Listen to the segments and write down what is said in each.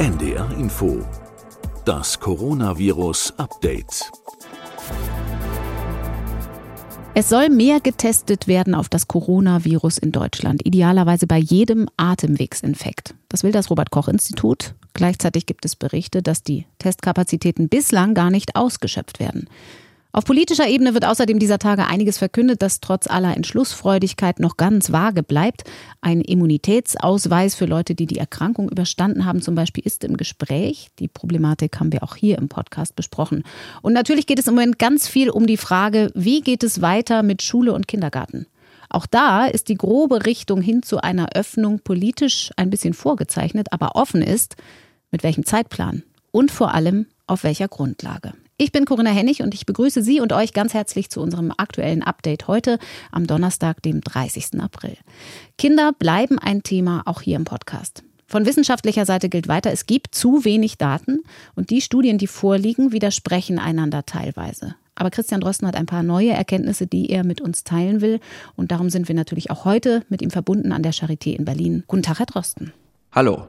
NDR Info. Das Coronavirus Update. Es soll mehr getestet werden auf das Coronavirus in Deutschland, idealerweise bei jedem Atemwegsinfekt. Das will das Robert Koch Institut. Gleichzeitig gibt es Berichte, dass die Testkapazitäten bislang gar nicht ausgeschöpft werden. Auf politischer Ebene wird außerdem dieser Tage einiges verkündet, das trotz aller Entschlussfreudigkeit noch ganz vage bleibt. Ein Immunitätsausweis für Leute, die die Erkrankung überstanden haben, zum Beispiel, ist im Gespräch. Die Problematik haben wir auch hier im Podcast besprochen. Und natürlich geht es im Moment ganz viel um die Frage, wie geht es weiter mit Schule und Kindergarten? Auch da ist die grobe Richtung hin zu einer Öffnung politisch ein bisschen vorgezeichnet, aber offen ist, mit welchem Zeitplan und vor allem auf welcher Grundlage. Ich bin Corinna Hennig und ich begrüße Sie und euch ganz herzlich zu unserem aktuellen Update heute am Donnerstag, dem 30. April. Kinder bleiben ein Thema auch hier im Podcast. Von wissenschaftlicher Seite gilt weiter, es gibt zu wenig Daten und die Studien, die vorliegen, widersprechen einander teilweise. Aber Christian Drosten hat ein paar neue Erkenntnisse, die er mit uns teilen will. Und darum sind wir natürlich auch heute mit ihm verbunden an der Charité in Berlin. Guten Tag, Herr Drosten. Hallo.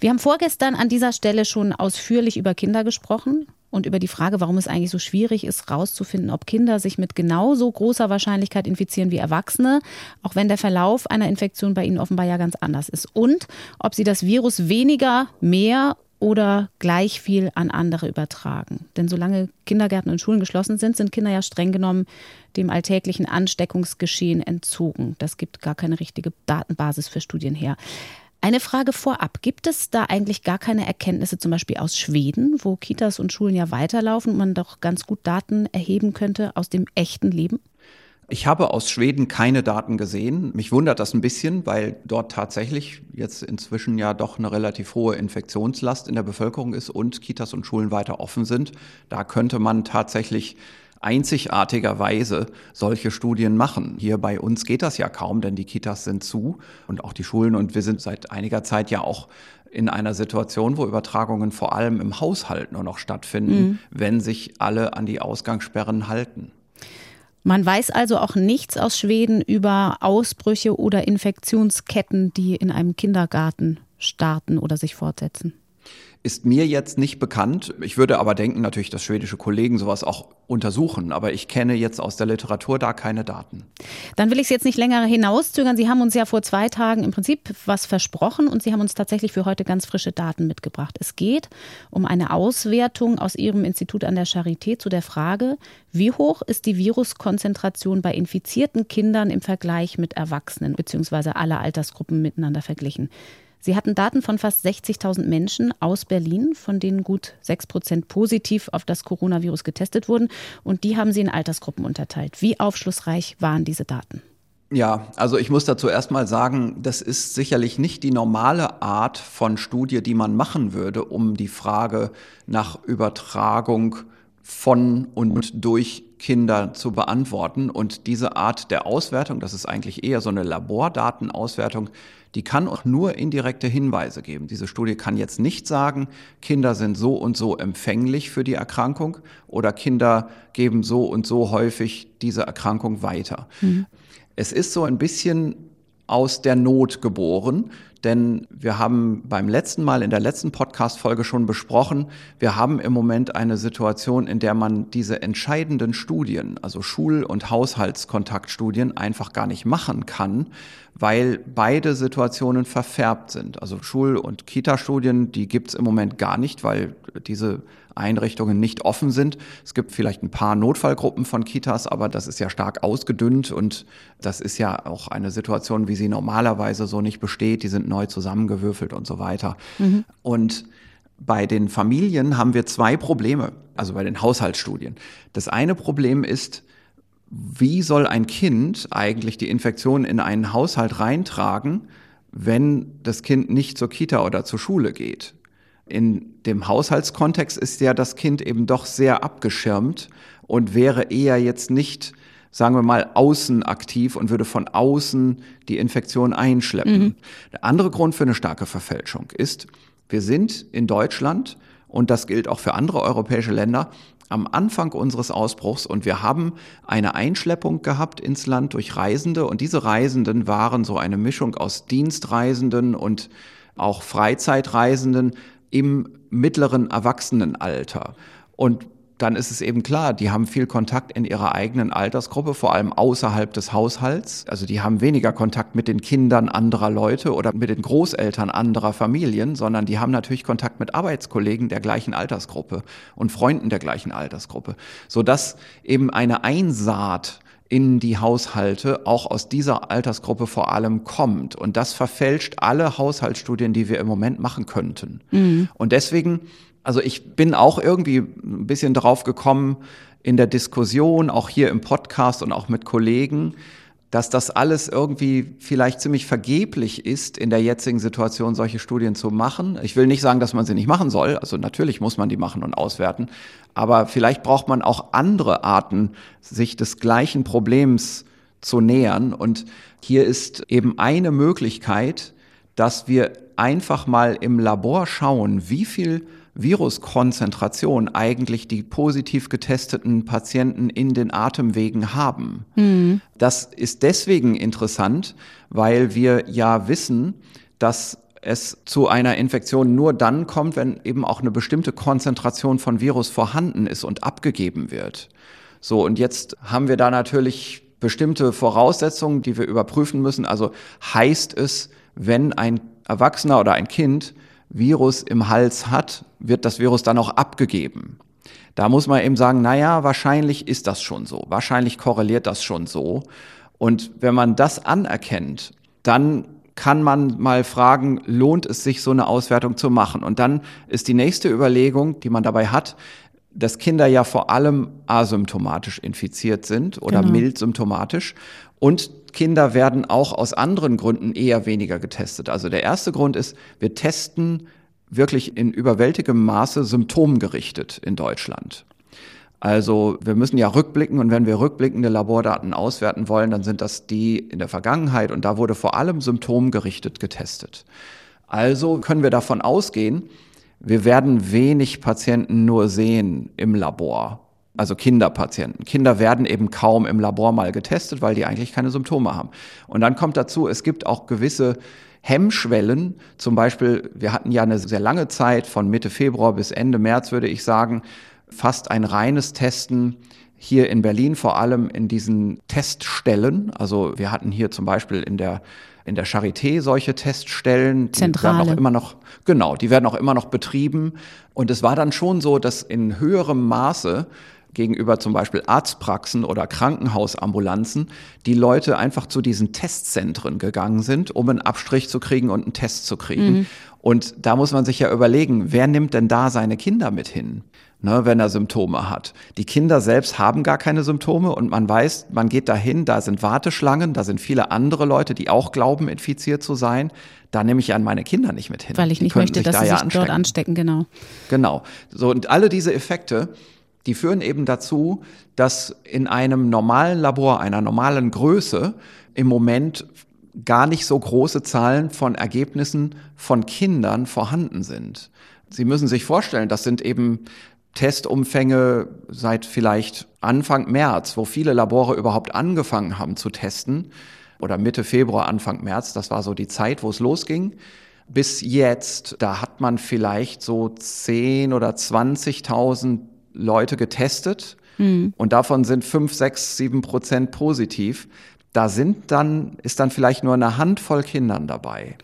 Wir haben vorgestern an dieser Stelle schon ausführlich über Kinder gesprochen und über die Frage, warum es eigentlich so schwierig ist, herauszufinden, ob Kinder sich mit genauso großer Wahrscheinlichkeit infizieren wie Erwachsene, auch wenn der Verlauf einer Infektion bei ihnen offenbar ja ganz anders ist. Und ob sie das Virus weniger, mehr oder gleich viel an andere übertragen. Denn solange Kindergärten und Schulen geschlossen sind, sind Kinder ja streng genommen dem alltäglichen Ansteckungsgeschehen entzogen. Das gibt gar keine richtige Datenbasis für Studien her. Eine Frage vorab. Gibt es da eigentlich gar keine Erkenntnisse, zum Beispiel aus Schweden, wo Kitas und Schulen ja weiterlaufen und man doch ganz gut Daten erheben könnte aus dem echten Leben? Ich habe aus Schweden keine Daten gesehen. Mich wundert das ein bisschen, weil dort tatsächlich jetzt inzwischen ja doch eine relativ hohe Infektionslast in der Bevölkerung ist und Kitas und Schulen weiter offen sind. Da könnte man tatsächlich einzigartigerweise solche Studien machen. Hier bei uns geht das ja kaum, denn die Kitas sind zu und auch die Schulen und wir sind seit einiger Zeit ja auch in einer Situation, wo Übertragungen vor allem im Haushalt nur noch stattfinden, mhm. wenn sich alle an die Ausgangssperren halten. Man weiß also auch nichts aus Schweden über Ausbrüche oder Infektionsketten, die in einem Kindergarten starten oder sich fortsetzen ist mir jetzt nicht bekannt. Ich würde aber denken natürlich, dass schwedische Kollegen sowas auch untersuchen. Aber ich kenne jetzt aus der Literatur da keine Daten. Dann will ich es jetzt nicht länger hinauszögern. Sie haben uns ja vor zwei Tagen im Prinzip was versprochen und Sie haben uns tatsächlich für heute ganz frische Daten mitgebracht. Es geht um eine Auswertung aus Ihrem Institut an der Charité zu der Frage, wie hoch ist die Viruskonzentration bei infizierten Kindern im Vergleich mit Erwachsenen bzw. alle Altersgruppen miteinander verglichen. Sie hatten Daten von fast 60.000 Menschen aus Berlin, von denen gut 6 Prozent positiv auf das Coronavirus getestet wurden. Und die haben Sie in Altersgruppen unterteilt. Wie aufschlussreich waren diese Daten? Ja, also ich muss dazu erstmal sagen, das ist sicherlich nicht die normale Art von Studie, die man machen würde, um die Frage nach Übertragung von und durch Kinder zu beantworten. Und diese Art der Auswertung, das ist eigentlich eher so eine Labordatenauswertung, die kann auch nur indirekte Hinweise geben. Diese Studie kann jetzt nicht sagen, Kinder sind so und so empfänglich für die Erkrankung oder Kinder geben so und so häufig diese Erkrankung weiter. Mhm. Es ist so ein bisschen aus der Not geboren. Denn wir haben beim letzten Mal in der letzten Podcast-Folge schon besprochen, wir haben im Moment eine Situation, in der man diese entscheidenden Studien, also Schul- und Haushaltskontaktstudien, einfach gar nicht machen kann, weil beide Situationen verfärbt sind. Also Schul- und Kita-Studien, die gibt's im Moment gar nicht, weil diese Einrichtungen nicht offen sind. Es gibt vielleicht ein paar Notfallgruppen von Kitas, aber das ist ja stark ausgedünnt und das ist ja auch eine Situation, wie sie normalerweise so nicht besteht. Die sind neu zusammengewürfelt und so weiter. Mhm. Und bei den Familien haben wir zwei Probleme, also bei den Haushaltsstudien. Das eine Problem ist, wie soll ein Kind eigentlich die Infektion in einen Haushalt reintragen, wenn das Kind nicht zur Kita oder zur Schule geht? In dem Haushaltskontext ist ja das Kind eben doch sehr abgeschirmt und wäre eher jetzt nicht, sagen wir mal, außen aktiv und würde von außen die Infektion einschleppen. Mhm. Der andere Grund für eine starke Verfälschung ist, wir sind in Deutschland und das gilt auch für andere europäische Länder am Anfang unseres Ausbruchs und wir haben eine Einschleppung gehabt ins Land durch Reisende und diese Reisenden waren so eine Mischung aus Dienstreisenden und auch Freizeitreisenden, im mittleren Erwachsenenalter. Und dann ist es eben klar, die haben viel Kontakt in ihrer eigenen Altersgruppe, vor allem außerhalb des Haushalts. Also die haben weniger Kontakt mit den Kindern anderer Leute oder mit den Großeltern anderer Familien, sondern die haben natürlich Kontakt mit Arbeitskollegen der gleichen Altersgruppe und Freunden der gleichen Altersgruppe, sodass eben eine Einsaat in die Haushalte auch aus dieser Altersgruppe vor allem kommt. Und das verfälscht alle Haushaltsstudien, die wir im Moment machen könnten. Mhm. Und deswegen also ich bin auch irgendwie ein bisschen drauf gekommen in der Diskussion, auch hier im Podcast und auch mit Kollegen, dass das alles irgendwie vielleicht ziemlich vergeblich ist, in der jetzigen Situation solche Studien zu machen. Ich will nicht sagen, dass man sie nicht machen soll. Also natürlich muss man die machen und auswerten. Aber vielleicht braucht man auch andere Arten, sich des gleichen Problems zu nähern. Und hier ist eben eine Möglichkeit, dass wir einfach mal im Labor schauen, wie viel Viruskonzentration eigentlich die positiv getesteten Patienten in den Atemwegen haben. Mhm. Das ist deswegen interessant, weil wir ja wissen, dass es zu einer Infektion nur dann kommt, wenn eben auch eine bestimmte Konzentration von Virus vorhanden ist und abgegeben wird. So, und jetzt haben wir da natürlich bestimmte Voraussetzungen, die wir überprüfen müssen. Also heißt es, wenn ein Erwachsener oder ein Kind Virus im Hals hat, wird das Virus dann auch abgegeben. Da muss man eben sagen, naja, wahrscheinlich ist das schon so. Wahrscheinlich korreliert das schon so. Und wenn man das anerkennt, dann kann man mal fragen, lohnt es sich, so eine Auswertung zu machen? Und dann ist die nächste Überlegung, die man dabei hat, dass Kinder ja vor allem asymptomatisch infiziert sind oder genau. mild symptomatisch. Und Kinder werden auch aus anderen Gründen eher weniger getestet. Also der erste Grund ist, wir testen wirklich in überwältigem Maße symptomgerichtet in Deutschland. Also wir müssen ja rückblicken und wenn wir rückblickende Labordaten auswerten wollen, dann sind das die in der Vergangenheit und da wurde vor allem symptomgerichtet getestet. Also können wir davon ausgehen, wir werden wenig Patienten nur sehen im Labor also Kinderpatienten. Kinder werden eben kaum im Labor mal getestet, weil die eigentlich keine Symptome haben. Und dann kommt dazu, es gibt auch gewisse Hemmschwellen. Zum Beispiel, wir hatten ja eine sehr lange Zeit von Mitte Februar bis Ende März, würde ich sagen, fast ein reines Testen hier in Berlin, vor allem in diesen Teststellen. Also wir hatten hier zum Beispiel in der in der Charité solche Teststellen. Zentrale. Die werden auch immer noch, genau, die werden auch immer noch betrieben. Und es war dann schon so, dass in höherem Maße gegenüber zum Beispiel Arztpraxen oder Krankenhausambulanzen die Leute einfach zu diesen Testzentren gegangen sind, um einen Abstrich zu kriegen und einen Test zu kriegen. Mhm. Und da muss man sich ja überlegen, wer nimmt denn da seine Kinder mit hin? Ne, wenn er Symptome hat. Die Kinder selbst haben gar keine Symptome und man weiß, man geht dahin, da sind Warteschlangen, da sind viele andere Leute, die auch glauben, infiziert zu sein. Da nehme ich an meine Kinder nicht mit hin. Weil ich nicht möchte, dass da sie sich ja dort anstecken, genau. Genau. So, und alle diese Effekte, die führen eben dazu, dass in einem normalen Labor, einer normalen Größe, im Moment gar nicht so große Zahlen von Ergebnissen von Kindern vorhanden sind. Sie müssen sich vorstellen, das sind eben Testumfänge seit vielleicht Anfang März, wo viele Labore überhaupt angefangen haben zu testen, oder Mitte Februar, Anfang März, das war so die Zeit, wo es losging. Bis jetzt, da hat man vielleicht so 10 oder 20.000 Leute getestet mhm. und davon sind fünf, sechs, sieben Prozent positiv. Da sind dann, ist dann vielleicht nur eine Handvoll Kindern dabei.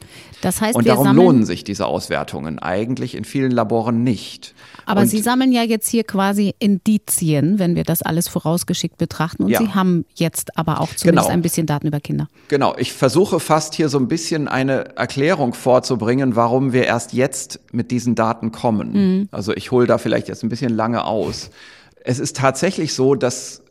Das heißt, und darum lohnen sich diese Auswertungen eigentlich in vielen Laboren nicht. Aber und Sie sammeln ja jetzt hier quasi Indizien, wenn wir das alles vorausgeschickt betrachten. Und ja. Sie haben jetzt aber auch zumindest genau. ein bisschen Daten über Kinder. Genau. Ich versuche fast hier so ein bisschen eine Erklärung vorzubringen, warum wir erst jetzt mit diesen Daten kommen. Mhm. Also ich hole da vielleicht jetzt ein bisschen lange aus. Es ist tatsächlich so, dass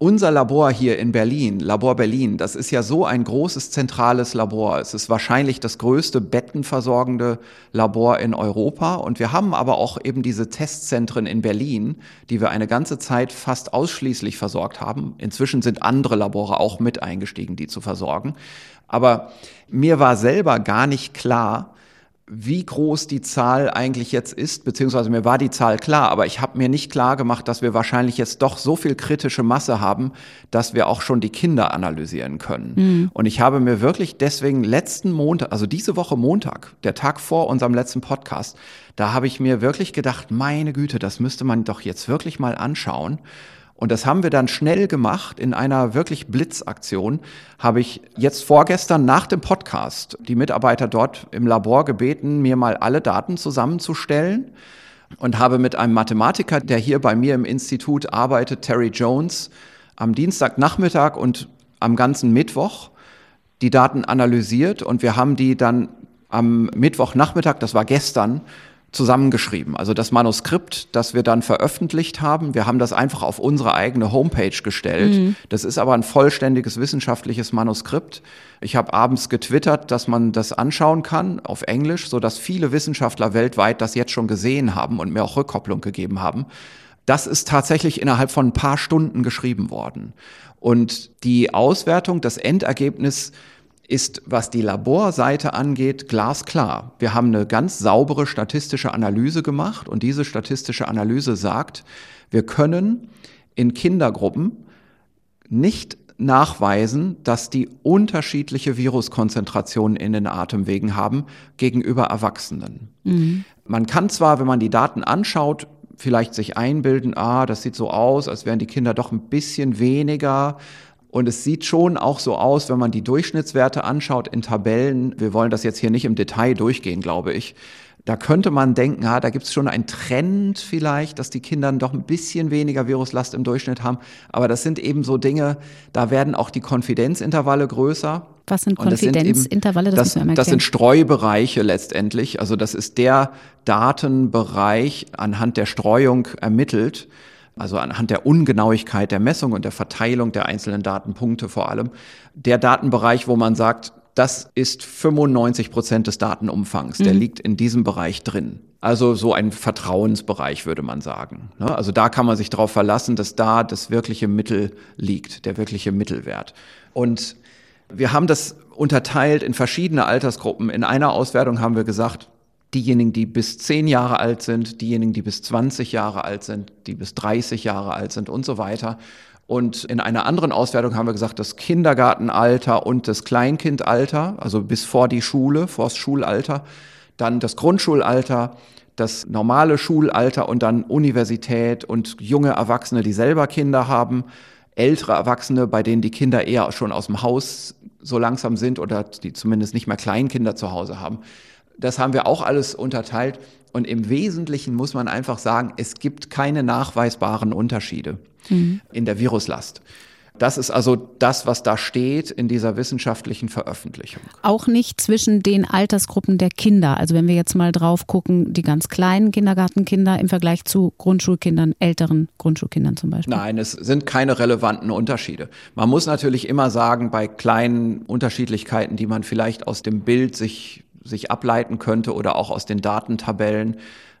unser Labor hier in Berlin, Labor Berlin, das ist ja so ein großes zentrales Labor. Es ist wahrscheinlich das größte bettenversorgende Labor in Europa. Und wir haben aber auch eben diese Testzentren in Berlin, die wir eine ganze Zeit fast ausschließlich versorgt haben. Inzwischen sind andere Labore auch mit eingestiegen, die zu versorgen. Aber mir war selber gar nicht klar, wie groß die Zahl eigentlich jetzt ist, beziehungsweise mir war die Zahl klar, aber ich habe mir nicht klar gemacht, dass wir wahrscheinlich jetzt doch so viel kritische Masse haben, dass wir auch schon die Kinder analysieren können. Mhm. Und ich habe mir wirklich deswegen letzten Montag, also diese Woche Montag, der Tag vor unserem letzten Podcast, da habe ich mir wirklich gedacht, meine Güte, das müsste man doch jetzt wirklich mal anschauen. Und das haben wir dann schnell gemacht in einer wirklich Blitzaktion. Habe ich jetzt vorgestern nach dem Podcast die Mitarbeiter dort im Labor gebeten, mir mal alle Daten zusammenzustellen und habe mit einem Mathematiker, der hier bei mir im Institut arbeitet, Terry Jones, am Dienstagnachmittag und am ganzen Mittwoch die Daten analysiert und wir haben die dann am Mittwochnachmittag, das war gestern, zusammengeschrieben. Also das Manuskript, das wir dann veröffentlicht haben, wir haben das einfach auf unsere eigene Homepage gestellt. Mhm. Das ist aber ein vollständiges wissenschaftliches Manuskript. Ich habe abends getwittert, dass man das anschauen kann auf Englisch, so dass viele Wissenschaftler weltweit das jetzt schon gesehen haben und mir auch Rückkopplung gegeben haben. Das ist tatsächlich innerhalb von ein paar Stunden geschrieben worden. Und die Auswertung, das Endergebnis ist, was die Laborseite angeht, glasklar. Wir haben eine ganz saubere statistische Analyse gemacht und diese statistische Analyse sagt, wir können in Kindergruppen nicht nachweisen, dass die unterschiedliche Viruskonzentrationen in den Atemwegen haben gegenüber Erwachsenen. Mhm. Man kann zwar, wenn man die Daten anschaut, vielleicht sich einbilden, ah, das sieht so aus, als wären die Kinder doch ein bisschen weniger und es sieht schon auch so aus, wenn man die Durchschnittswerte anschaut in Tabellen. Wir wollen das jetzt hier nicht im Detail durchgehen, glaube ich. Da könnte man denken, ja, da gibt es schon einen Trend vielleicht, dass die Kinder doch ein bisschen weniger Viruslast im Durchschnitt haben. Aber das sind eben so Dinge, da werden auch die Konfidenzintervalle größer. Was sind Konfidenzintervalle? Das, das, das sind Streubereiche letztendlich. Also das ist der Datenbereich anhand der Streuung ermittelt also anhand der Ungenauigkeit der Messung und der Verteilung der einzelnen Datenpunkte vor allem, der Datenbereich, wo man sagt, das ist 95 Prozent des Datenumfangs, der mhm. liegt in diesem Bereich drin. Also so ein Vertrauensbereich, würde man sagen. Ne? Also da kann man sich darauf verlassen, dass da das wirkliche Mittel liegt, der wirkliche Mittelwert. Und wir haben das unterteilt in verschiedene Altersgruppen. In einer Auswertung haben wir gesagt, diejenigen, die bis zehn Jahre alt sind, diejenigen, die bis 20 Jahre alt sind, die bis 30 Jahre alt sind und so weiter. Und in einer anderen Auswertung haben wir gesagt, das Kindergartenalter und das Kleinkindalter, also bis vor die Schule, vor das Schulalter, dann das Grundschulalter, das normale Schulalter und dann Universität und junge Erwachsene, die selber Kinder haben, ältere Erwachsene, bei denen die Kinder eher schon aus dem Haus so langsam sind oder die zumindest nicht mehr Kleinkinder zu Hause haben. Das haben wir auch alles unterteilt. Und im Wesentlichen muss man einfach sagen, es gibt keine nachweisbaren Unterschiede mhm. in der Viruslast. Das ist also das, was da steht in dieser wissenschaftlichen Veröffentlichung. Auch nicht zwischen den Altersgruppen der Kinder. Also wenn wir jetzt mal drauf gucken, die ganz kleinen Kindergartenkinder im Vergleich zu Grundschulkindern, älteren Grundschulkindern zum Beispiel. Nein, es sind keine relevanten Unterschiede. Man muss natürlich immer sagen, bei kleinen Unterschiedlichkeiten, die man vielleicht aus dem Bild sich sich ableiten könnte oder auch aus den Datentabellen.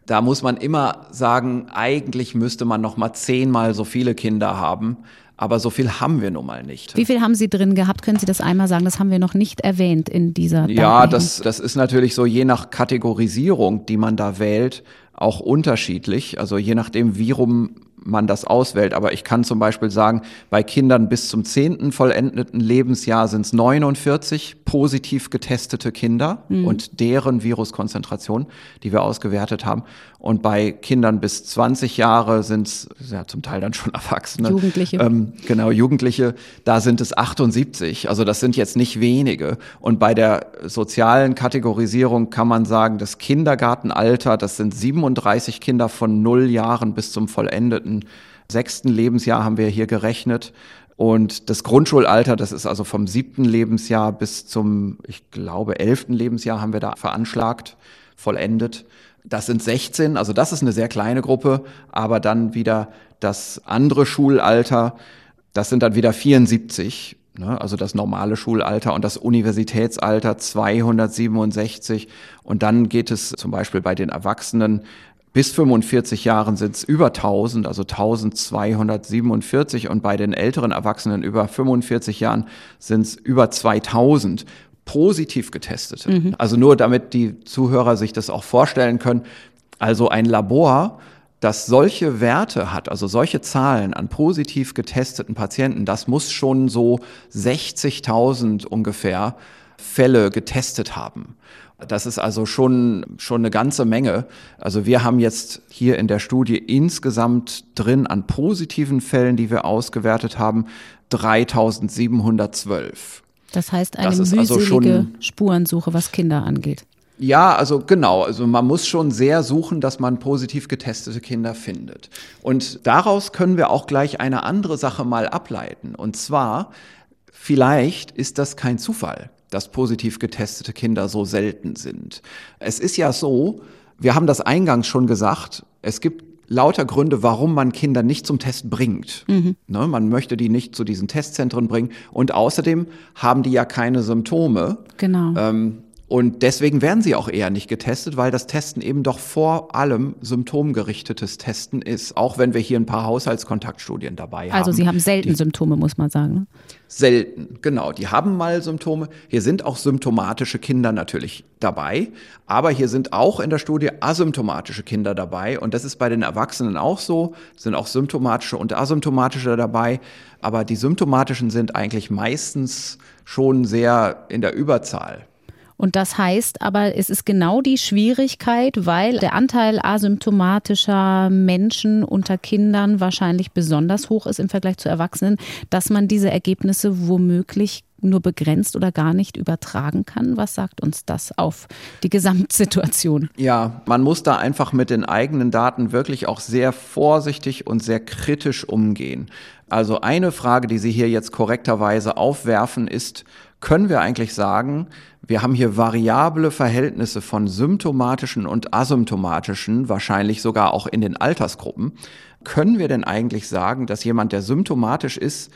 Da muss man immer sagen, eigentlich müsste man noch mal zehnmal so viele Kinder haben. Aber so viel haben wir nun mal nicht. Wie viel haben Sie drin gehabt? Können Sie das einmal sagen? Das haben wir noch nicht erwähnt in dieser Ja, das, das ist natürlich so je nach Kategorisierung, die man da wählt, auch unterschiedlich. Also je nachdem, wie rum man das auswählt. Aber ich kann zum Beispiel sagen, bei Kindern bis zum zehnten vollendeten Lebensjahr sind es 49 positiv getestete Kinder mhm. und deren Viruskonzentration, die wir ausgewertet haben. Und bei Kindern bis 20 Jahre sind es ja zum Teil dann schon Erwachsene. Jugendliche. Ähm, genau, Jugendliche, da sind es 78. Also das sind jetzt nicht wenige. Und bei der sozialen Kategorisierung kann man sagen, das Kindergartenalter, das sind 37 Kinder von null Jahren bis zum vollendeten sechsten Lebensjahr haben wir hier gerechnet. Und das Grundschulalter, das ist also vom siebten Lebensjahr bis zum, ich glaube, elften Lebensjahr haben wir da veranschlagt, vollendet. Das sind 16, also das ist eine sehr kleine Gruppe, aber dann wieder das andere Schulalter, das sind dann wieder 74, ne, also das normale Schulalter und das Universitätsalter 267. Und dann geht es zum Beispiel bei den Erwachsenen bis 45 Jahren sind es über 1000, also 1247 und bei den älteren Erwachsenen über 45 Jahren sind es über 2000 positiv getestete. Mhm. Also nur damit die Zuhörer sich das auch vorstellen können. Also ein Labor, das solche Werte hat, also solche Zahlen an positiv getesteten Patienten, das muss schon so 60.000 ungefähr Fälle getestet haben. Das ist also schon, schon eine ganze Menge. Also wir haben jetzt hier in der Studie insgesamt drin an positiven Fällen, die wir ausgewertet haben, 3712. Das heißt eine das also mühselige also Spurensuche, was Kinder angeht. Ja, also genau. Also man muss schon sehr suchen, dass man positiv getestete Kinder findet. Und daraus können wir auch gleich eine andere Sache mal ableiten. Und zwar, vielleicht ist das kein Zufall, dass positiv getestete Kinder so selten sind. Es ist ja so, wir haben das eingangs schon gesagt, es gibt lauter Gründe, warum man Kinder nicht zum Test bringt. Mhm. Ne, man möchte die nicht zu diesen Testzentren bringen. Und außerdem haben die ja keine Symptome. Genau. Ähm, und deswegen werden sie auch eher nicht getestet, weil das Testen eben doch vor allem symptomgerichtetes Testen ist, auch wenn wir hier ein paar Haushaltskontaktstudien dabei also haben. Also sie haben selten die, Symptome, muss man sagen. Ne? Selten, genau. Die haben mal Symptome. Hier sind auch symptomatische Kinder natürlich dabei, aber hier sind auch in der Studie asymptomatische Kinder dabei und das ist bei den Erwachsenen auch so, sind auch symptomatische und asymptomatische dabei, aber die symptomatischen sind eigentlich meistens schon sehr in der Überzahl. Und das heißt aber, es ist genau die Schwierigkeit, weil der Anteil asymptomatischer Menschen unter Kindern wahrscheinlich besonders hoch ist im Vergleich zu Erwachsenen, dass man diese Ergebnisse womöglich nur begrenzt oder gar nicht übertragen kann? Was sagt uns das auf die Gesamtsituation? Ja, man muss da einfach mit den eigenen Daten wirklich auch sehr vorsichtig und sehr kritisch umgehen. Also eine Frage, die Sie hier jetzt korrekterweise aufwerfen, ist, können wir eigentlich sagen, wir haben hier variable Verhältnisse von symptomatischen und asymptomatischen, wahrscheinlich sogar auch in den Altersgruppen. Können wir denn eigentlich sagen, dass jemand, der symptomatisch ist,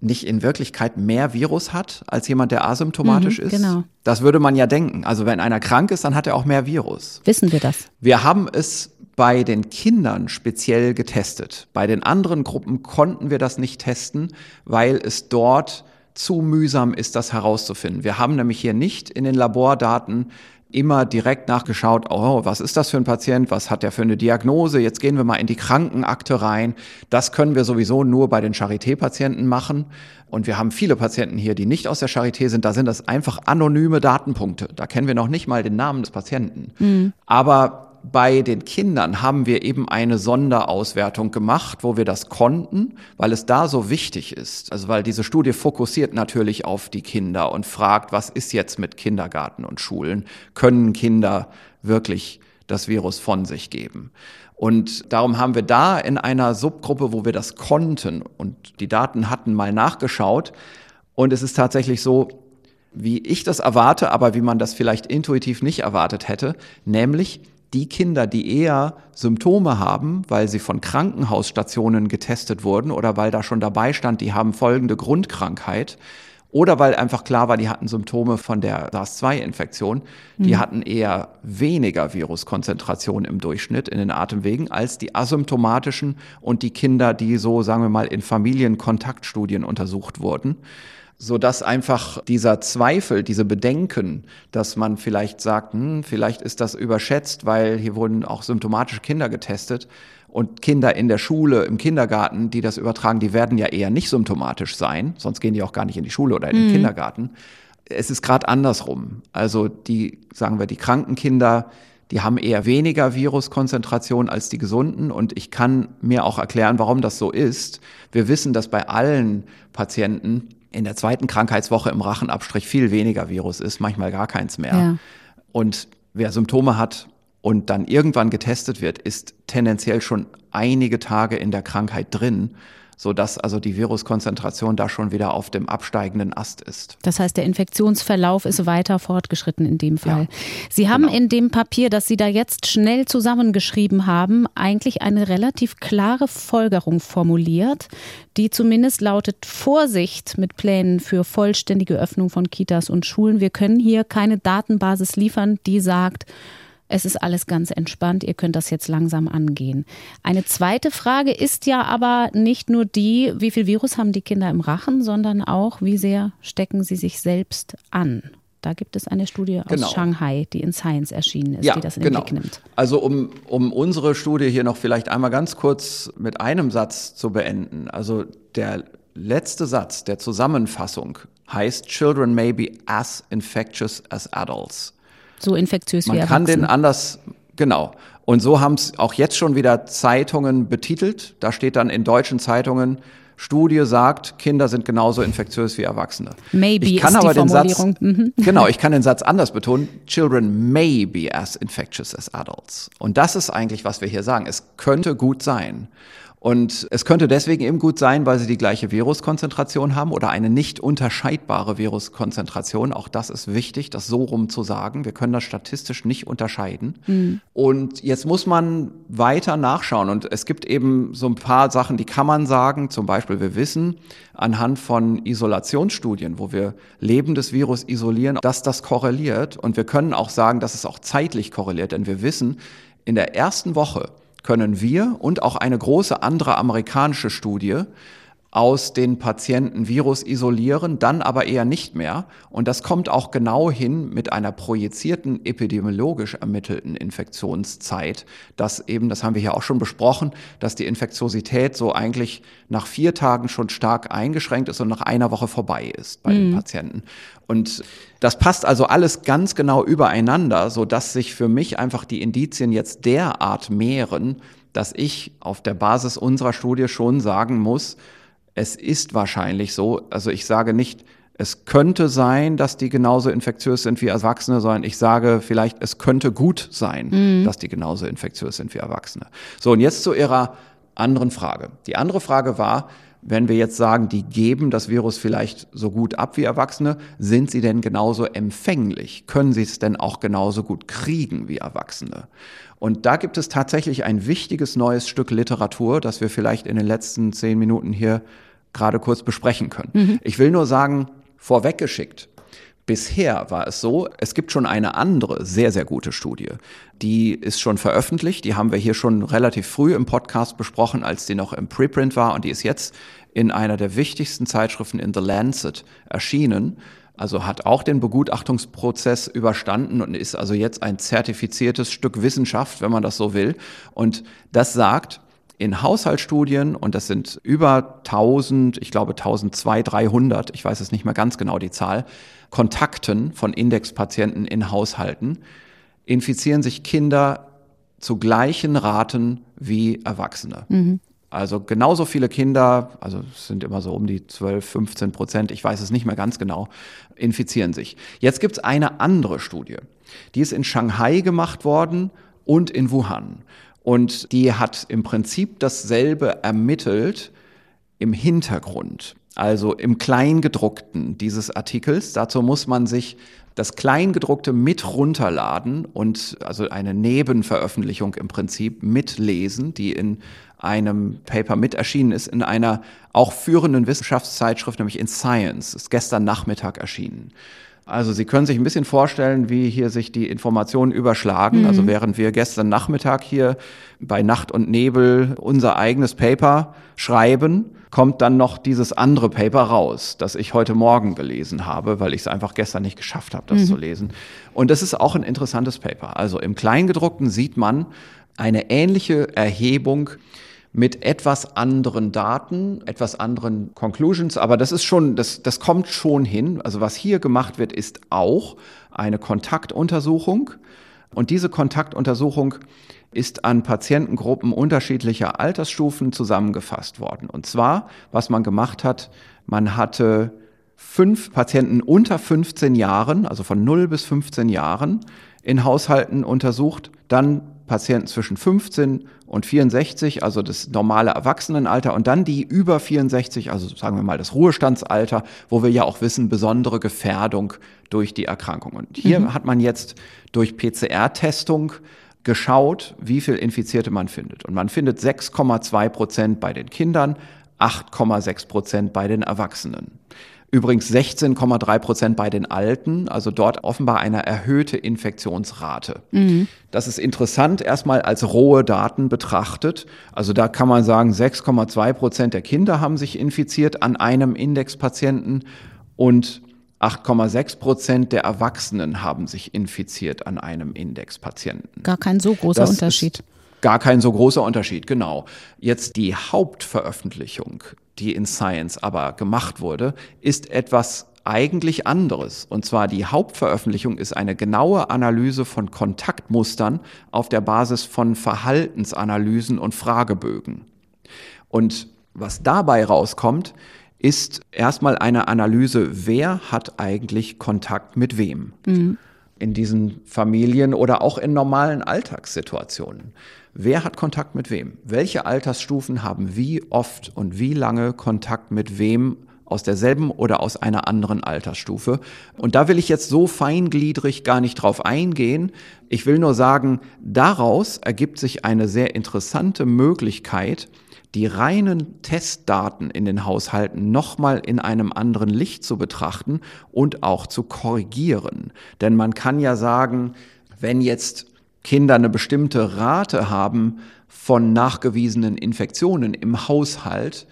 nicht in Wirklichkeit mehr Virus hat als jemand, der asymptomatisch mhm, ist? Genau. Das würde man ja denken. Also wenn einer krank ist, dann hat er auch mehr Virus. Wissen wir das? Wir haben es bei den Kindern speziell getestet. Bei den anderen Gruppen konnten wir das nicht testen, weil es dort zu mühsam ist, das herauszufinden. Wir haben nämlich hier nicht in den Labordaten immer direkt nachgeschaut, oh, was ist das für ein Patient, was hat der für eine Diagnose, jetzt gehen wir mal in die Krankenakte rein. Das können wir sowieso nur bei den Charité-Patienten machen. Und wir haben viele Patienten hier, die nicht aus der Charité sind, da sind das einfach anonyme Datenpunkte. Da kennen wir noch nicht mal den Namen des Patienten. Mhm. Aber bei den Kindern haben wir eben eine Sonderauswertung gemacht, wo wir das konnten, weil es da so wichtig ist. Also weil diese Studie fokussiert natürlich auf die Kinder und fragt, was ist jetzt mit Kindergarten und Schulen? Können Kinder wirklich das Virus von sich geben? Und darum haben wir da in einer Subgruppe, wo wir das konnten und die Daten hatten, mal nachgeschaut. Und es ist tatsächlich so, wie ich das erwarte, aber wie man das vielleicht intuitiv nicht erwartet hätte, nämlich die Kinder, die eher Symptome haben, weil sie von Krankenhausstationen getestet wurden oder weil da schon dabei stand, die haben folgende Grundkrankheit oder weil einfach klar war, die hatten Symptome von der SARS-2-Infektion, die mhm. hatten eher weniger Viruskonzentration im Durchschnitt in den Atemwegen als die asymptomatischen und die Kinder, die so, sagen wir mal, in Familienkontaktstudien untersucht wurden so dass einfach dieser Zweifel, diese Bedenken, dass man vielleicht sagt, hm, vielleicht ist das überschätzt, weil hier wurden auch symptomatische Kinder getestet und Kinder in der Schule, im Kindergarten, die das übertragen, die werden ja eher nicht symptomatisch sein, sonst gehen die auch gar nicht in die Schule oder in den mhm. Kindergarten. Es ist gerade andersrum. Also die, sagen wir, die kranken Kinder, die haben eher weniger Viruskonzentration als die gesunden und ich kann mir auch erklären, warum das so ist. Wir wissen, dass bei allen Patienten in der zweiten Krankheitswoche im Rachenabstrich viel weniger Virus ist, manchmal gar keins mehr. Ja. Und wer Symptome hat und dann irgendwann getestet wird, ist tendenziell schon einige Tage in der Krankheit drin so dass also die Viruskonzentration da schon wieder auf dem absteigenden Ast ist. Das heißt, der Infektionsverlauf ist weiter fortgeschritten in dem Fall. Ja, Sie haben genau. in dem Papier, das Sie da jetzt schnell zusammengeschrieben haben, eigentlich eine relativ klare Folgerung formuliert, die zumindest lautet Vorsicht mit Plänen für vollständige Öffnung von Kitas und Schulen. Wir können hier keine Datenbasis liefern, die sagt, es ist alles ganz entspannt, ihr könnt das jetzt langsam angehen. Eine zweite Frage ist ja aber nicht nur die, wie viel Virus haben die Kinder im Rachen, sondern auch, wie sehr stecken sie sich selbst an. Da gibt es eine Studie aus Genau. Shanghai, die in Science erschienen ist, Ja, die das in genau. den Blick nimmt. Also um, um unsere Studie hier noch vielleicht einmal ganz kurz mit einem Satz zu beenden. Also der letzte Satz der Zusammenfassung heißt, Children may be as infectious as adults. So infektiös wie Man kann den Erwachsene. anders, genau. Und so haben es auch jetzt schon wieder Zeitungen betitelt. Da steht dann in deutschen Zeitungen, Studie sagt, Kinder sind genauso infektiös wie Erwachsene. Maybe ich kann ist die aber den Satz, Formulierung. Mhm. genau, ich kann den Satz anders betonen. Children may be as infectious as adults. Und das ist eigentlich, was wir hier sagen. Es könnte gut sein. Und es könnte deswegen eben gut sein, weil sie die gleiche Viruskonzentration haben oder eine nicht unterscheidbare Viruskonzentration. Auch das ist wichtig, das so rum zu sagen. Wir können das statistisch nicht unterscheiden. Und jetzt muss man weiter nachschauen. Und es gibt eben so ein paar Sachen, die kann man sagen. Zum Beispiel, wir wissen anhand von Isolationsstudien, wo wir lebendes Virus isolieren, dass das korreliert. Und wir können auch sagen, dass es auch zeitlich korreliert. Denn wir wissen, in der ersten Woche können wir und auch eine große andere amerikanische Studie aus den Patienten Virus isolieren, dann aber eher nicht mehr. Und das kommt auch genau hin mit einer projizierten epidemiologisch ermittelten Infektionszeit, dass eben, das haben wir hier auch schon besprochen, dass die Infektiosität so eigentlich nach vier Tagen schon stark eingeschränkt ist und nach einer Woche vorbei ist bei den Patienten. Und das passt also alles ganz genau übereinander, so dass sich für mich einfach die Indizien jetzt derart mehren, dass ich auf der Basis unserer Studie schon sagen muss, es ist wahrscheinlich so, also ich sage nicht, es könnte sein, dass die genauso infektiös sind wie Erwachsene, sondern ich sage vielleicht, es könnte gut sein, dass die genauso infektiös sind wie Erwachsene. So, und jetzt zu Ihrer anderen Frage. Die andere Frage war, wenn wir jetzt sagen, die geben das Virus vielleicht so gut ab wie Erwachsene, sind sie denn genauso empfänglich? Können sie es denn auch genauso gut kriegen wie Erwachsene? Und da gibt es tatsächlich ein wichtiges neues Stück Literatur, das wir vielleicht in den letzten zehn Minuten hier gerade kurz besprechen können. Ich will nur sagen, vorweggeschickt, Bisher war es so, es gibt schon eine andere sehr, sehr gute Studie. Die ist schon veröffentlicht, die haben wir hier schon relativ früh im Podcast besprochen, als die noch im Preprint war und die ist jetzt in einer der wichtigsten Zeitschriften in The Lancet erschienen. Also hat auch den Begutachtungsprozess überstanden und ist also jetzt ein zertifiziertes Stück Wissenschaft, wenn man das so will. Und das sagt, in Haushaltsstudien, und das sind über 1000, ich glaube 1200, 300, ich weiß es nicht mehr ganz genau die Zahl, Kontakten von Indexpatienten in Haushalten, infizieren sich Kinder zu gleichen Raten wie Erwachsene. Also genauso viele Kinder, also es sind immer so um die 12, 15 Prozent, ich weiß es nicht mehr ganz genau, infizieren sich. Jetzt gibt es eine andere Studie. Die ist in Shanghai gemacht worden und in Wuhan. Und die hat im Prinzip dasselbe ermittelt im Hintergrund, also im Kleingedruckten dieses Artikels. Dazu muss man sich das Kleingedruckte mit runterladen und also eine Nebenveröffentlichung im Prinzip mitlesen, die in einem Paper mit erschienen ist, in einer auch führenden Wissenschaftszeitschrift, nämlich in Science, ist gestern Nachmittag erschienen. Also Sie können sich ein bisschen vorstellen, wie hier sich die Informationen überschlagen. Also während wir gestern Nachmittag hier bei Nacht und Nebel unser eigenes Paper schreiben, kommt dann noch dieses andere Paper raus, das ich heute Morgen gelesen habe, weil ich es einfach gestern nicht geschafft habe, das zu lesen. Und das ist auch ein interessantes Paper. Also im Kleingedruckten sieht man eine ähnliche Erhebung mit etwas anderen Daten, etwas anderen Conclusions, aber das ist schon, das, das kommt schon hin. Also was hier gemacht wird, ist auch eine Kontaktuntersuchung. Und diese Kontaktuntersuchung ist an Patientengruppen unterschiedlicher Altersstufen zusammengefasst worden. Und zwar, was man gemacht hat, man hatte fünf Patienten unter 15 Jahren, also von 0 bis 15 Jahren, in Haushalten untersucht, dann Patienten zwischen 15 und 64, also das normale Erwachsenenalter, und dann die über 64, also sagen wir mal das Ruhestandsalter, wo wir ja auch wissen, besondere Gefährdung durch die Erkrankung. Und hier hat man jetzt durch PCR-Testung geschaut, wie viel Infizierte man findet. Und man findet 6,2 Prozent bei den Kindern, 8,6 Prozent bei den Erwachsenen. Übrigens 16,3 Prozent bei den Alten, also dort offenbar eine erhöhte Infektionsrate. Das ist interessant, erstmal als rohe Daten betrachtet. Also da kann man sagen, 6,2 Prozent der Kinder haben sich infiziert an einem Indexpatienten und 8,6 Prozent der Erwachsenen haben sich infiziert an einem Indexpatienten. Gar kein so großer Das Unterschied. Gar kein so großer Unterschied, genau. Jetzt die Hauptveröffentlichung, die in Science aber gemacht wurde, ist etwas eigentlich anderes. Und zwar die Hauptveröffentlichung ist eine genaue Analyse von Kontaktmustern auf der Basis von Verhaltensanalysen und Fragebögen. Und was dabei rauskommt, ist erstmal eine Analyse, wer hat eigentlich Kontakt mit wem in diesen Familien oder auch in normalen Alltagssituationen. Wer hat Kontakt mit wem? Welche Altersstufen haben wie oft und wie lange Kontakt mit wem aus derselben oder aus einer anderen Altersstufe? Und da will ich jetzt so feingliedrig gar nicht drauf eingehen. Ich will nur sagen, daraus ergibt sich eine sehr interessante Möglichkeit, die reinen Testdaten in den Haushalten nochmal in einem anderen Licht zu betrachten und auch zu korrigieren. Denn man kann ja sagen, wenn jetzt Kinder eine bestimmte Rate haben von nachgewiesenen Infektionen im Haushalt,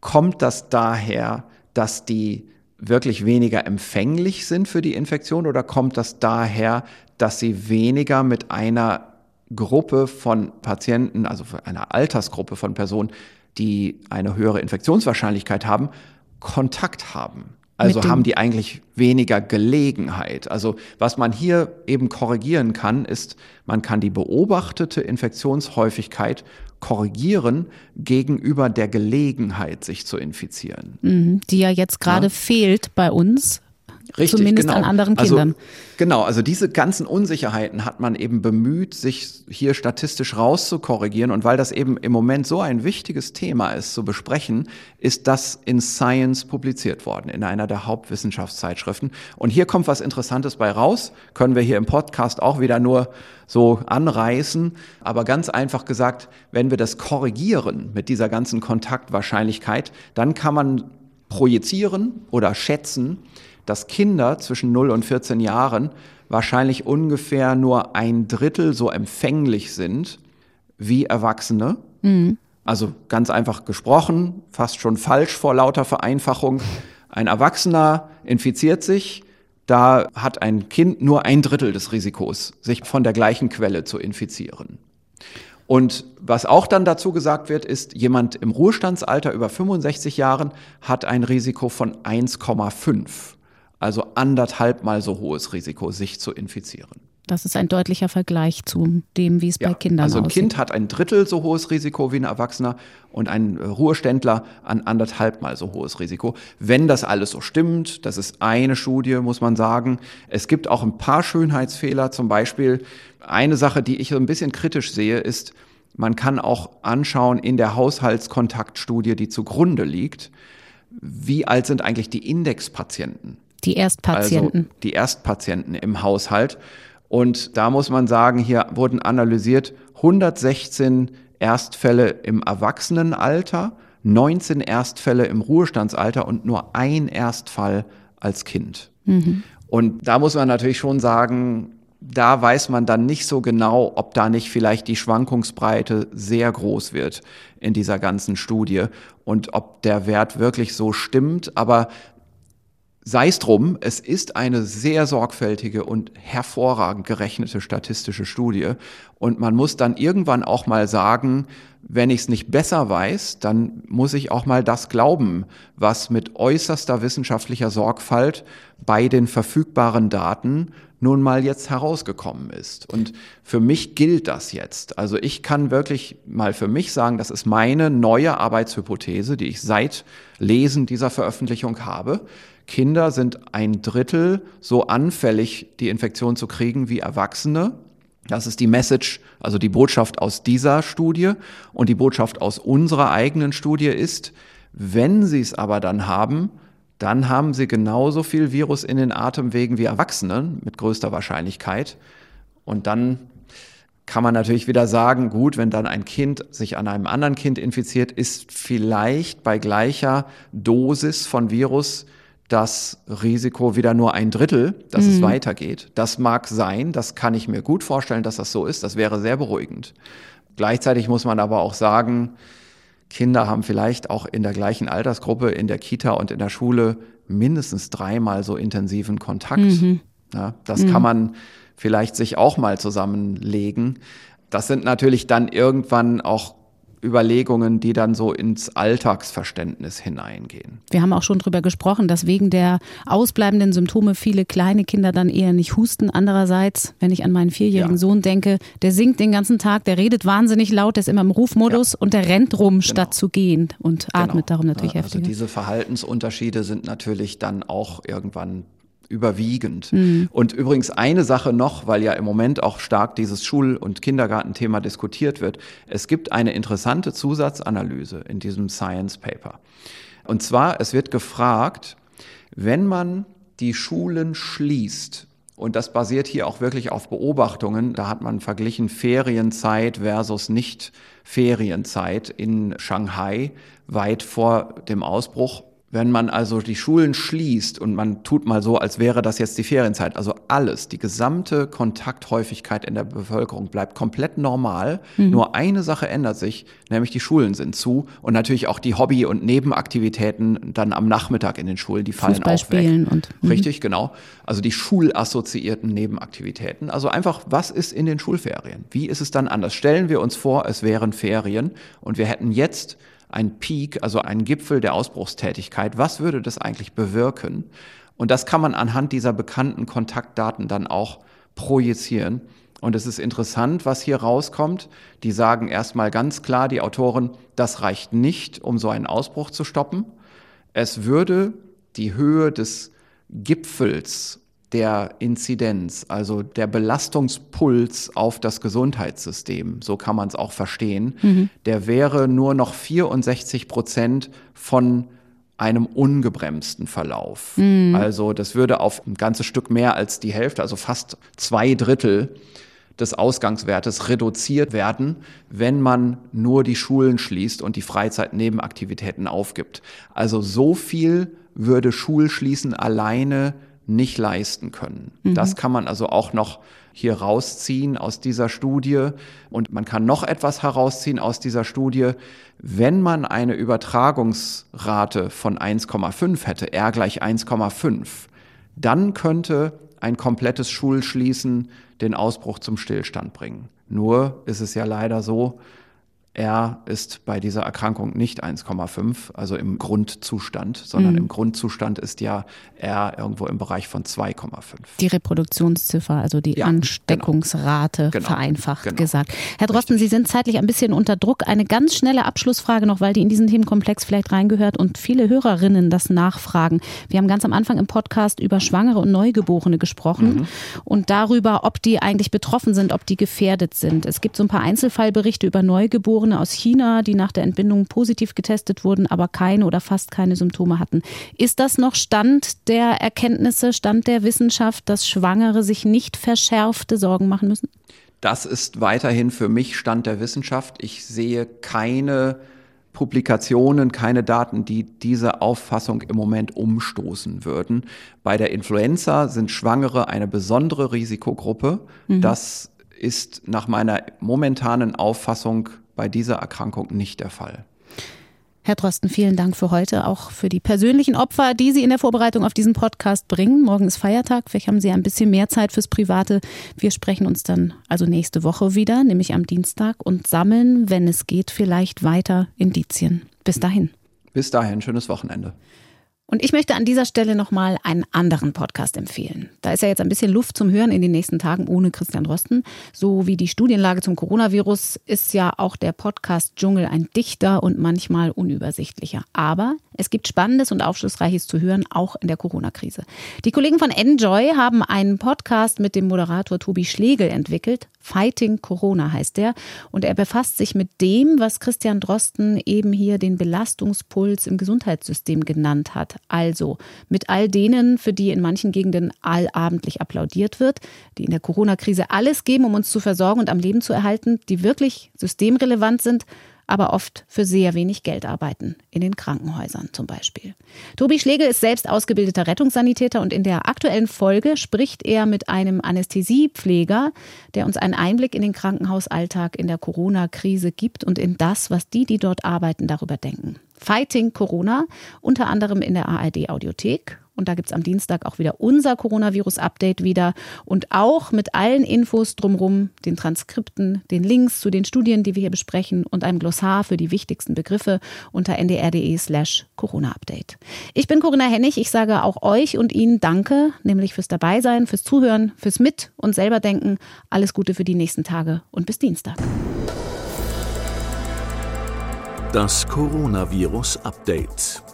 kommt das daher, dass die wirklich weniger empfänglich sind für die Infektion oder kommt das daher, dass sie weniger mit einer Gruppe von Patienten, also einer Altersgruppe von Personen, die eine höhere Infektionswahrscheinlichkeit haben, Kontakt haben. Also haben die eigentlich weniger Gelegenheit. Also was man hier eben korrigieren kann, ist, man kann die beobachtete Infektionshäufigkeit korrigieren gegenüber der Gelegenheit, sich zu infizieren. Mhm, die ja jetzt gerade Ja. fehlt bei uns. Richtig, Zumindest genau. an anderen also, Kindern. Genau, also diese ganzen Unsicherheiten hat man eben bemüht, sich hier statistisch rauszukorrigieren. Und weil das eben im Moment so ein wichtiges Thema ist zu besprechen, ist das in Science publiziert worden, in einer der Hauptwissenschaftszeitschriften. Und hier kommt was Interessantes bei raus, können wir hier im Podcast auch wieder nur so anreißen. Aber ganz einfach gesagt, wenn wir das korrigieren mit dieser ganzen Kontaktwahrscheinlichkeit, dann kann man projizieren oder schätzen, dass Kinder zwischen 0 und 14 Jahren wahrscheinlich ungefähr nur ein Drittel so empfänglich sind wie Erwachsene. Also ganz einfach gesprochen, fast schon falsch vor lauter Vereinfachung. Ein Erwachsener infiziert sich, da hat ein Kind nur ein Drittel des Risikos, sich von der gleichen Quelle zu infizieren. Und was auch dann dazu gesagt wird, ist, jemand im Ruhestandsalter über 65 Jahren hat ein Risiko von 1,5. Also anderthalb mal so hohes Risiko, sich zu infizieren. Das ist ein deutlicher Vergleich zu dem, wie es bei Kindern also ein aussieht. Kind hat ein Drittel so hohes Risiko wie ein Erwachsener und ein Ruheständler an anderthalb mal so hohes Risiko. Wenn das alles so stimmt, das ist eine Studie, muss man sagen. Es gibt auch ein paar Schönheitsfehler. Zum Beispiel eine Sache, die ich so ein bisschen kritisch sehe, ist, man kann auch anschauen in der Haushaltskontaktstudie, die zugrunde liegt, wie alt sind eigentlich die Indexpatienten? Die Erstpatienten. Also die Erstpatienten im Haushalt. Und da muss man sagen, hier wurden analysiert 116 Erstfälle im Erwachsenenalter, 19 Erstfälle im Ruhestandsalter und nur ein Erstfall als Kind. Und da muss man natürlich schon sagen, da weiß man dann nicht so genau, ob da nicht vielleicht die Schwankungsbreite sehr groß wird in dieser ganzen Studie und ob der Wert wirklich so stimmt. Aber sei es drum, es ist eine sehr sorgfältige und hervorragend gerechnete statistische Studie. Und man muss dann irgendwann auch mal sagen, wenn ich es nicht besser weiß, dann muss ich auch mal das glauben, was mit äußerster wissenschaftlicher Sorgfalt bei den verfügbaren Daten nun mal jetzt herausgekommen ist. Und für mich gilt das jetzt. Also ich kann wirklich mal für mich sagen, das ist meine neue Arbeitshypothese, die ich seit Lesen dieser Veröffentlichung habe. Kinder sind ein Drittel so anfällig, die Infektion zu kriegen wie Erwachsene. Das ist die Message, also die Botschaft aus dieser Studie. Und die Botschaft aus unserer eigenen Studie ist, wenn sie es aber dann haben, dann haben sie genauso viel Virus in den Atemwegen wie Erwachsene mit größter Wahrscheinlichkeit. Und dann kann man natürlich wieder sagen, gut, wenn dann ein Kind sich an einem anderen Kind infiziert, ist vielleicht bei gleicher Dosis von Virus das Risiko wieder nur ein Drittel, dass es weitergeht. Das mag sein, das kann ich mir gut vorstellen, dass das so ist. Das wäre sehr beruhigend. Gleichzeitig muss man aber auch sagen, Kinder haben vielleicht auch in der gleichen Altersgruppe, in der Kita und in der Schule mindestens dreimal so intensiven Kontakt. Mhm. Ja, das mhm. kann man vielleicht sich auch mal zusammenlegen. Das sind natürlich dann irgendwann auch Überlegungen, die dann so ins Alltagsverständnis hineingehen. Wir haben auch schon darüber gesprochen, dass wegen der ausbleibenden Symptome viele kleine Kinder dann eher nicht husten. Andererseits, wenn ich an meinen vierjährigen ja. Sohn denke, der singt den ganzen Tag, der redet wahnsinnig laut, der ist immer im Rufmodus ja. und der rennt rum, genau. statt zu gehen und atmet genau. darum natürlich ja, heftiger. Also diese Verhaltensunterschiede sind natürlich dann auch irgendwann überwiegend. Mhm. Und übrigens eine Sache noch, weil ja im Moment auch stark dieses Schul- und Kindergartenthema diskutiert wird. Es gibt eine interessante Zusatzanalyse in diesem Science Paper. Und zwar, es wird gefragt, wenn man die Schulen schließt, und das basiert hier auch wirklich auf Beobachtungen. Da hat man verglichen Ferienzeit versus Nicht-Ferienzeit in Shanghai weit vor dem Ausbruch. Wenn man also die Schulen schließt und man tut mal so, als wäre das jetzt die Ferienzeit, also alles, die gesamte Kontakthäufigkeit in der Bevölkerung bleibt komplett normal. Mhm. Nur eine Sache ändert sich, nämlich die Schulen sind zu und natürlich auch die Hobby- und Nebenaktivitäten dann am Nachmittag in den Schulen, die fallen Fußball auch weg. Und, mhm. Richtig, genau. Also die schulassoziierten Nebenaktivitäten. Also einfach, was ist in den Schulferien? Wie ist es dann anders? Stellen wir uns vor, es wären Ferien und wir hätten jetzt ein Peak, also ein Gipfel der Ausbruchstätigkeit. Was würde das eigentlich bewirken? Und das kann man anhand dieser bekannten Kontaktdaten dann auch projizieren. Und es ist interessant, was hier rauskommt. Die sagen erstmal ganz klar, die Autoren, das reicht nicht, um so einen Ausbruch zu stoppen. Es würde die Höhe des Gipfels der Inzidenz, also der Belastungspuls auf das Gesundheitssystem, so kann man es auch verstehen, mhm. der wäre nur noch 64 Prozent von einem ungebremsten Verlauf. Mhm. Also das würde auf ein ganzes Stück mehr als die Hälfte, also fast zwei Drittel des Ausgangswertes reduziert werden, wenn man nur die Schulen schließt und die Freizeitnebenaktivitäten aufgibt. Also so viel würde Schulschließen alleine nicht leisten können. Mhm. Das kann man also auch noch hier rausziehen aus dieser Studie. Und man kann noch etwas herausziehen aus dieser Studie. Wenn man eine Übertragungsrate von 1,5 hätte, R gleich 1,5, dann könnte ein komplettes Schulschließen den Ausbruch zum Stillstand bringen. Nur ist es ja leider so, R ist bei dieser Erkrankung nicht 1,5, also im Grundzustand, sondern mhm. im Grundzustand ist ja R irgendwo im Bereich von 2,5. Die Reproduktionsziffer, also die ja, Ansteckungsrate, genau, vereinfacht genau, gesagt. Herr Drosten, Richtig. Sie sind zeitlich ein bisschen unter Druck. Eine ganz schnelle Abschlussfrage noch, weil die in diesen Themenkomplex vielleicht reingehört und viele Hörerinnen das nachfragen. Wir haben ganz am Anfang im Podcast über Schwangere und Neugeborene gesprochen mhm. und darüber, ob die eigentlich betroffen sind, ob die gefährdet sind. Es gibt so ein paar Einzelfallberichte über Neugeborene Neugeborene aus China, die nach der Entbindung positiv getestet wurden, aber keine oder fast keine Symptome hatten. Ist das noch Stand der Erkenntnisse, Stand der Wissenschaft, dass Schwangere sich nicht verschärfte Sorgen machen müssen? Das ist weiterhin für mich Stand der Wissenschaft. Ich sehe keine Publikationen, keine Daten, die diese Auffassung im Moment umstoßen würden. Bei der Influenza sind Schwangere eine besondere Risikogruppe. Mhm. Das ist nach meiner momentanen Auffassung bei dieser Erkrankung nicht der Fall. Herr Drosten, vielen Dank für heute, auch für die persönlichen Opfer, die Sie in der Vorbereitung auf diesen Podcast bringen. Morgen ist Feiertag, vielleicht haben Sie ein bisschen mehr Zeit fürs Private. Wir sprechen uns dann also nächste Woche wieder, nämlich am Dienstag, und sammeln, wenn es geht, vielleicht weiter Indizien. Bis dahin. Bis dahin, schönes Wochenende. Und ich möchte an dieser Stelle nochmal einen anderen Podcast empfehlen. Da ist ja jetzt ein bisschen Luft zum Hören in den nächsten Tagen ohne Christian Drosten. So wie die Studienlage zum Coronavirus ist ja auch der Podcast Dschungel ein dichter und manchmal unübersichtlicher. Aber es gibt Spannendes und Aufschlussreiches zu hören, auch in der Corona-Krise. Die Kollegen von Enjoy haben einen Podcast mit dem Moderator Tobi Schlegel entwickelt. Fighting Corona heißt der. Und er befasst sich mit dem, was Christian Drosten eben hier den Belastungspuls im Gesundheitssystem genannt hat. Also mit all denen, für die in manchen Gegenden allabendlich applaudiert wird, die in der Corona-Krise alles geben, um uns zu versorgen und am Leben zu erhalten, die wirklich systemrelevant sind, aber oft für sehr wenig Geld arbeiten, in den Krankenhäusern zum Beispiel. Tobi Schlegel ist selbst ausgebildeter Rettungssanitäter und in der aktuellen Folge spricht er mit einem Anästhesiepfleger, der uns einen Einblick in den Krankenhausalltag in der Corona-Krise gibt und in das, was die, die dort arbeiten, darüber denken. Fighting Corona, unter anderem in der ARD Audiothek und da gibt es am Dienstag auch wieder unser Coronavirus-Update wieder und auch mit allen Infos drumherum, den Transkripten, den Links zu den Studien, die wir hier besprechen und einem Glossar für die wichtigsten Begriffe unter ndr.de slash Corona-Update. Ich bin Corinna Hennig. Ich sage auch euch und Ihnen Danke, nämlich fürs Dabeisein, fürs Zuhören, fürs Mit- und selber denken. Alles Gute für die nächsten Tage und bis Dienstag. Das Coronavirus Update.